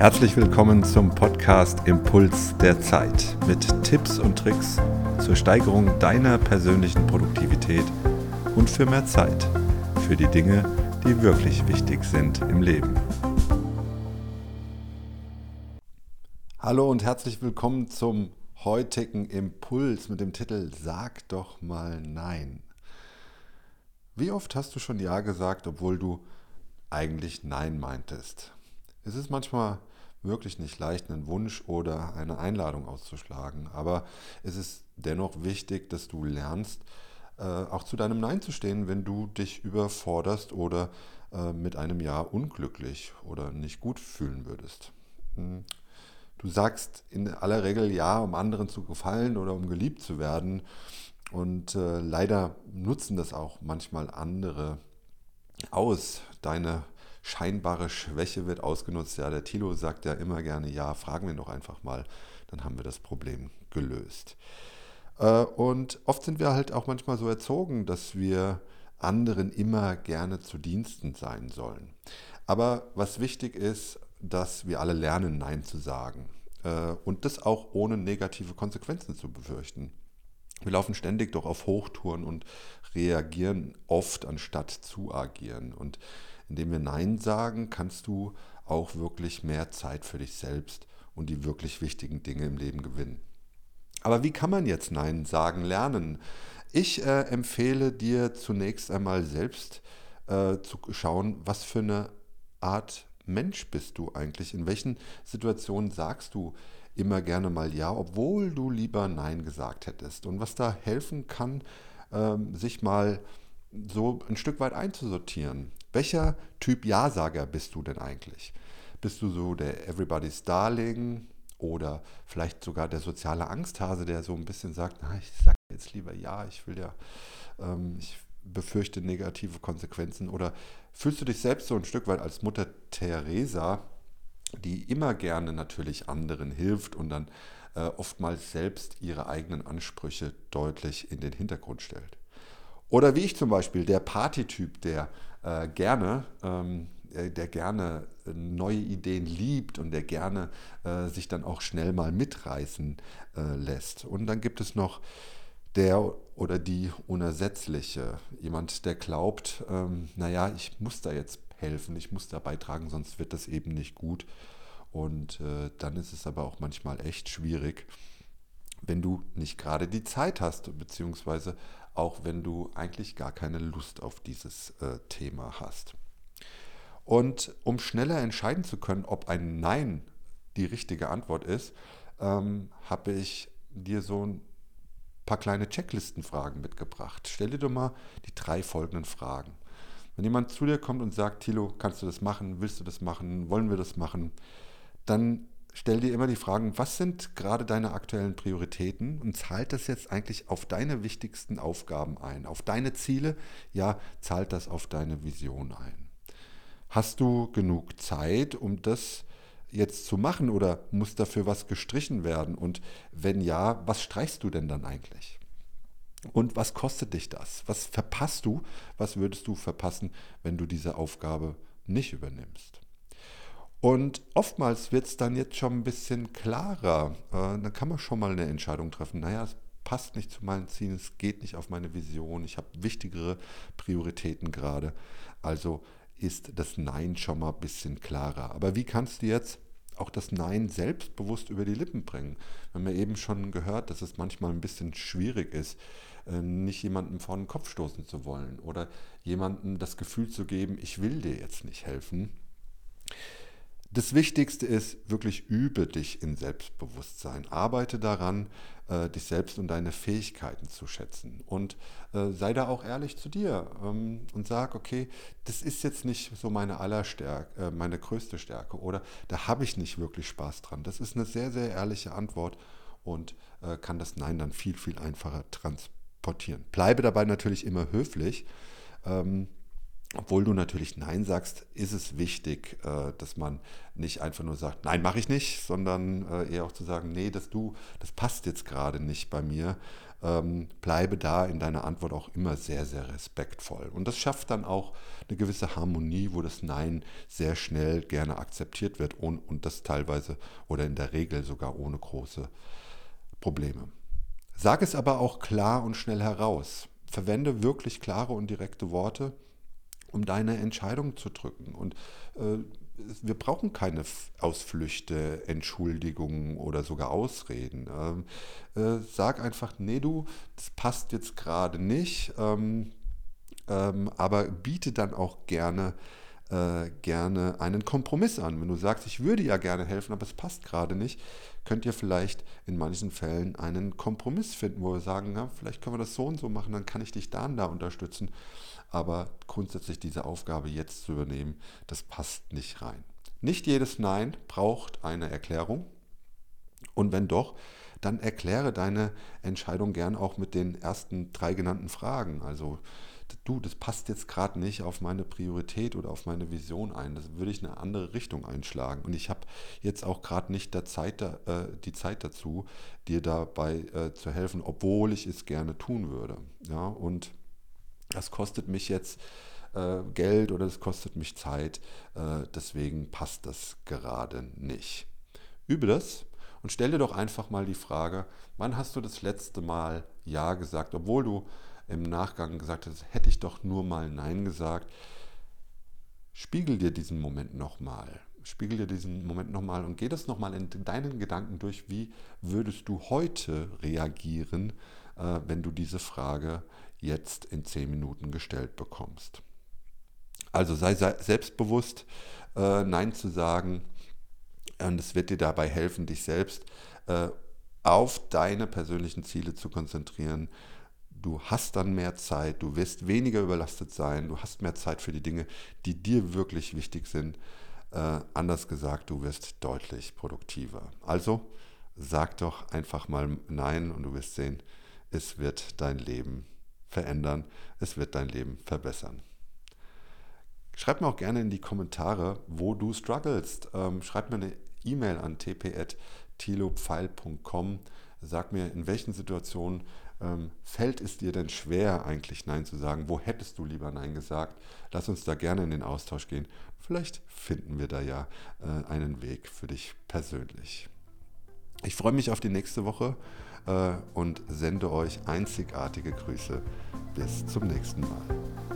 Herzlich willkommen zum Podcast Impuls der Zeit mit Tipps und Tricks zur Steigerung deiner persönlichen Produktivität und für mehr Zeit für die Dinge, die wirklich wichtig sind im Leben. Hallo und herzlich willkommen zum heutigen Impuls mit dem Titel Sag doch mal Nein. Wie oft hast du schon Ja gesagt, obwohl du eigentlich Nein meintest? Es ist manchmal wirklich nicht leicht, einen Wunsch oder eine Einladung auszuschlagen. Aber es ist dennoch wichtig, dass du lernst, äh, auch zu deinem Nein zu stehen, wenn du dich überforderst oder äh, mit einem Ja unglücklich oder nicht gut fühlen würdest. Hm. Du sagst in aller Regel Ja, um anderen zu gefallen oder um geliebt zu werden. Und äh, leider nutzen das auch manchmal andere aus, deine scheinbare Schwäche wird ausgenutzt. Ja, der Tilo sagt ja immer gerne, ja, fragen wir doch einfach mal, dann haben wir das Problem gelöst. Äh, und oft sind wir halt auch manchmal so erzogen, dass wir anderen immer gerne zu Diensten sein sollen. Aber was wichtig ist, dass wir alle lernen, Nein zu sagen. Äh, und das auch ohne negative Konsequenzen zu befürchten. Wir laufen ständig doch auf Hochtouren und reagieren oft anstatt zu agieren. Und indem wir Nein sagen, kannst du auch wirklich mehr Zeit für dich selbst und die wirklich wichtigen Dinge im Leben gewinnen. Aber wie kann man jetzt Nein sagen lernen? Ich äh, empfehle dir zunächst einmal selbst äh, zu schauen, was für eine Art Mensch bist du eigentlich? In welchen Situationen sagst du immer gerne mal Ja, obwohl du lieber Nein gesagt hättest? Und was da helfen kann, äh, sich mal so ein Stück weit einzusortieren. Welcher Typ Ja-Sager bist du denn eigentlich? Bist du so der Everybody's Darling oder vielleicht sogar der soziale Angsthase, der so ein bisschen sagt, na, ich sage jetzt lieber Ja, ich will ja, ähm, ich befürchte negative Konsequenzen oder fühlst du dich selbst so ein Stück weit als Mutter Teresa, die immer gerne natürlich anderen hilft und dann äh, oftmals selbst ihre eigenen Ansprüche deutlich in den Hintergrund stellt? Oder wie ich zum Beispiel, der Partytyp, der äh, gerne, ähm, äh, der gerne neue Ideen liebt und der gerne äh, sich dann auch schnell mal mitreißen äh, lässt. Und dann gibt es noch der oder die Unersetzliche, jemand, der glaubt, ähm, naja, ich muss da jetzt helfen, ich muss da beitragen, sonst wird das eben nicht gut. Und äh, dann ist es aber auch manchmal echt schwierig, wenn du nicht gerade die Zeit hast, beziehungsweise auch wenn du eigentlich gar keine Lust auf dieses äh, Thema hast. Und um schneller entscheiden zu können, ob ein Nein die richtige Antwort ist, ähm, habe ich dir so ein paar kleine Checklistenfragen mitgebracht. Stell dir doch mal die drei folgenden Fragen. Wenn jemand zu dir kommt und sagt, Thilo, kannst du das machen? Willst du das machen? Wollen wir das machen? Dann stell dir immer die Fragen, was sind gerade deine aktuellen Prioritäten und zahlt das jetzt eigentlich auf deine wichtigsten Aufgaben ein, auf deine Ziele? Ja, zahlt das auf deine Vision ein? Hast du genug Zeit, um das jetzt zu machen oder muss dafür was gestrichen werden? Und wenn ja, was streichst du denn dann eigentlich? Und was kostet dich das? Was verpasst du? Was würdest du verpassen, wenn du diese Aufgabe nicht übernimmst? Und oftmals wird es dann jetzt schon ein bisschen klarer. Äh, dann kann man schon mal eine Entscheidung treffen. Naja, es passt nicht zu meinen Zielen, es geht nicht auf meine Vision, ich habe wichtigere Prioritäten gerade. Also ist das Nein schon mal ein bisschen klarer. Aber wie kannst du jetzt auch das Nein selbstbewusst über die Lippen bringen? Wir haben ja eben schon gehört, dass es manchmal ein bisschen schwierig ist, äh, nicht jemandem vor den Kopf stoßen zu wollen oder jemandem das Gefühl zu geben, ich will dir jetzt nicht helfen. Das Wichtigste ist, wirklich übe dich in Selbstbewusstsein. Arbeite daran, äh, dich selbst und deine Fähigkeiten zu schätzen. Und äh, sei da auch ehrlich zu dir ähm, und sag, okay, das ist jetzt nicht so meine allerstärke, äh, meine größte Stärke oder da habe ich nicht wirklich Spaß dran. Das ist eine sehr, sehr ehrliche Antwort und äh, kann das Nein dann viel, viel einfacher transportieren. Bleibe dabei natürlich immer höflich. Ähm, obwohl du natürlich Nein sagst, ist es wichtig, äh, dass man nicht einfach nur sagt, nein, mache ich nicht, sondern äh, eher auch zu sagen, nee, dass du, das passt jetzt gerade nicht bei mir. Ähm, bleibe da in deiner Antwort auch immer sehr, sehr respektvoll. Und das schafft dann auch eine gewisse Harmonie, wo das Nein sehr schnell gerne akzeptiert wird und, und das teilweise oder in der Regel sogar ohne große Probleme. Sag es aber auch klar und schnell heraus. Verwende wirklich klare und direkte Worte um deine Entscheidung zu drücken. Und äh, wir brauchen keine Ausflüchte, Entschuldigungen oder sogar Ausreden. Ähm, äh, sag einfach, nee, du, das passt jetzt gerade nicht, ähm, ähm, aber biete dann auch gerne äh, gerne einen Kompromiss an. Wenn du sagst, ich würde ja gerne helfen, aber es passt gerade nicht, könnt ihr vielleicht in manchen Fällen einen Kompromiss finden, wo wir sagen, ja, vielleicht können wir das so und so machen, dann kann ich dich da und da unterstützen. Aber grundsätzlich diese Aufgabe jetzt zu übernehmen, das passt nicht rein. Nicht jedes Nein braucht eine Erklärung. Und wenn doch, dann erkläre deine Entscheidung gern auch mit den ersten drei genannten Fragen. Also du, das passt jetzt gerade nicht auf meine Priorität oder auf meine Vision ein. Das würde ich eine andere Richtung einschlagen. Und ich habe jetzt auch gerade nicht der Zeit, äh, die Zeit dazu, dir dabei äh, zu helfen, obwohl ich es gerne tun würde. Ja, und das kostet mich jetzt äh, Geld oder das kostet mich Zeit. Äh, deswegen passt das gerade nicht. Übe das und stell dir doch einfach mal die Frage, wann hast du das letzte Mal Ja gesagt, obwohl du im Nachgang gesagt hast, hätte ich doch nur mal Nein gesagt. Spiegel dir diesen Moment nochmal. Spiegel dir diesen Moment nochmal und geh das nochmal in deinen Gedanken durch. Wie würdest du heute reagieren, äh, wenn du diese Frage jetzt in zehn Minuten gestellt bekommst? Also sei selbstbewusst, äh, Nein zu sagen. Und es wird dir dabei helfen, dich selbst äh, auf deine persönlichen Ziele zu konzentrieren du hast dann mehr Zeit, du wirst weniger überlastet sein, du hast mehr Zeit für die Dinge, die dir wirklich wichtig sind. Äh, anders gesagt, du wirst deutlich produktiver. Also sag doch einfach mal Nein und du wirst sehen, es wird dein Leben verändern, es wird dein Leben verbessern. Schreib mir auch gerne in die Kommentare, wo du strugglest. Ähm, schreib mir eine E-Mail an tp.tilopfeil.com. Sag mir, in welchen Situationen ähm, fällt es dir denn schwer, eigentlich Nein zu sagen? Wo hättest du lieber Nein gesagt? Lass uns da gerne in den Austausch gehen. Vielleicht finden wir da ja äh, einen Weg für dich persönlich. Ich freue mich auf die nächste Woche äh, und sende euch einzigartige Grüße. Bis zum nächsten Mal.